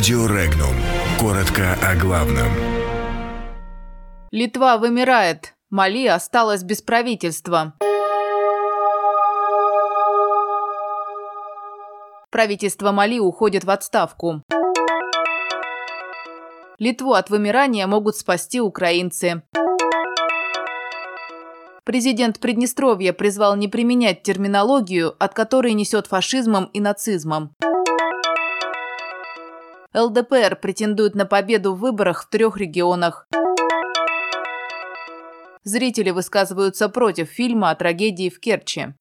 Радио Регнум. Коротко о главном. Литва вымирает. Мали осталась без правительства. Правительство Мали уходит в отставку. Литву от вымирания могут спасти украинцы. Президент Приднестровья призвал не применять терминологию, от которой несет фашизмом и нацизмом. ЛДПР претендует на победу в выборах в трех регионах. Зрители высказываются против фильма о трагедии в Керчи.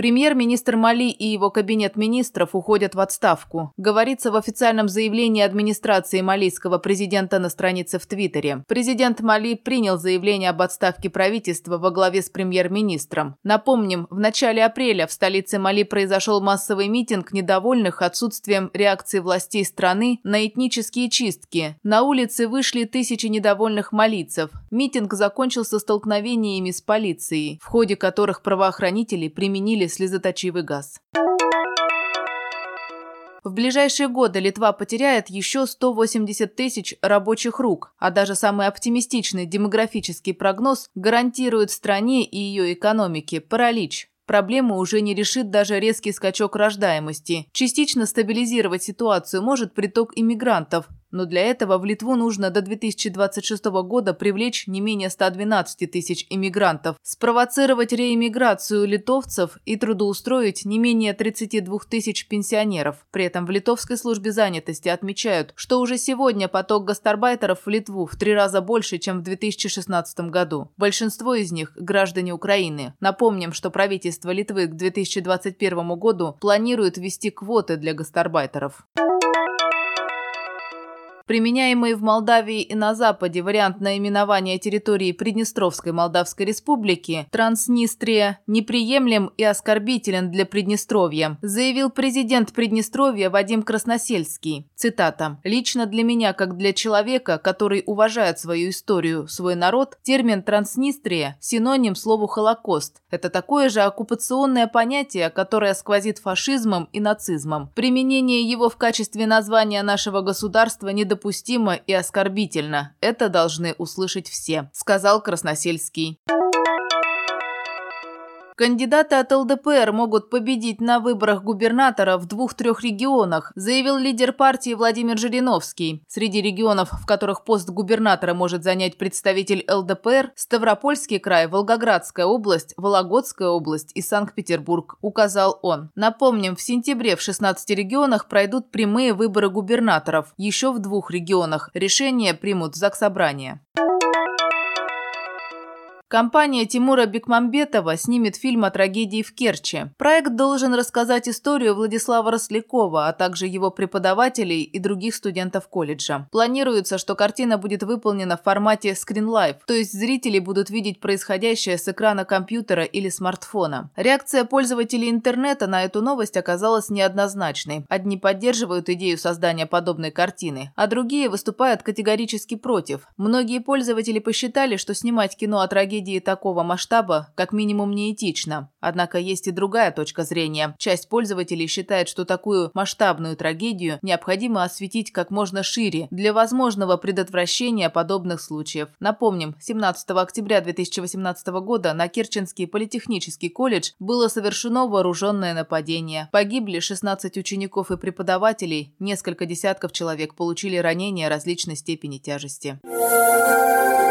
Премьер-министр Мали и его кабинет министров уходят в отставку. Говорится в официальном заявлении администрации малийского президента на странице в Твиттере. Президент Мали принял заявление об отставке правительства во главе с премьер-министром. Напомним, в начале апреля в столице Мали произошел массовый митинг недовольных отсутствием реакции властей страны на этнические чистки. На улицы вышли тысячи недовольных малийцев. Митинг закончился столкновениями с полицией, в ходе которых правоохранители применили слезоточивый газ. В ближайшие годы Литва потеряет еще 180 тысяч рабочих рук, а даже самый оптимистичный демографический прогноз гарантирует стране и ее экономике паралич. Проблему уже не решит даже резкий скачок рождаемости. Частично стабилизировать ситуацию может приток иммигрантов, но для этого в Литву нужно до 2026 года привлечь не менее 112 тысяч иммигрантов, спровоцировать реиммиграцию литовцев и трудоустроить не менее 32 тысяч пенсионеров. При этом в литовской службе занятости отмечают, что уже сегодня поток гастарбайтеров в Литву в три раза больше, чем в 2016 году. Большинство из них – граждане Украины. Напомним, что правительство Литвы к 2021 году планирует ввести квоты для гастарбайтеров. Применяемый в Молдавии и на Западе вариант наименования территории Приднестровской Молдавской Республики Транснистрия неприемлем и оскорбителен для Приднестровья, заявил президент Приднестровья Вадим Красносельский. Цитата. «Лично для меня, как для человека, который уважает свою историю, свой народ, термин Транснистрия – синоним слову «Холокост». Это такое же оккупационное понятие, которое сквозит фашизмом и нацизмом. Применение его в качестве названия нашего государства недопустимо недопустимо и оскорбительно. Это должны услышать все», – сказал Красносельский. Кандидаты от ЛДПР могут победить на выборах губернатора в двух-трех регионах, заявил лидер партии Владимир Жириновский. Среди регионов, в которых пост губернатора может занять представитель ЛДПР, Ставропольский край, Волгоградская область, Вологодская область и Санкт-Петербург, указал он. Напомним, в сентябре в 16 регионах пройдут прямые выборы губернаторов. Еще в двух регионах решение примут Заксобрание. Компания Тимура Бекмамбетова снимет фильм о трагедии в Керчи. Проект должен рассказать историю Владислава Рослякова, а также его преподавателей и других студентов колледжа. Планируется, что картина будет выполнена в формате Screen Live, то есть зрители будут видеть происходящее с экрана компьютера или смартфона. Реакция пользователей интернета на эту новость оказалась неоднозначной. Одни поддерживают идею создания подобной картины, а другие выступают категорически против. Многие пользователи посчитали, что снимать кино о трагедии трагедии такого масштаба как минимум неэтично. Однако есть и другая точка зрения. Часть пользователей считает, что такую масштабную трагедию необходимо осветить как можно шире для возможного предотвращения подобных случаев. Напомним, 17 октября 2018 года на Керченский политехнический колледж было совершено вооруженное нападение. Погибли 16 учеников и преподавателей, несколько десятков человек получили ранения различной степени тяжести.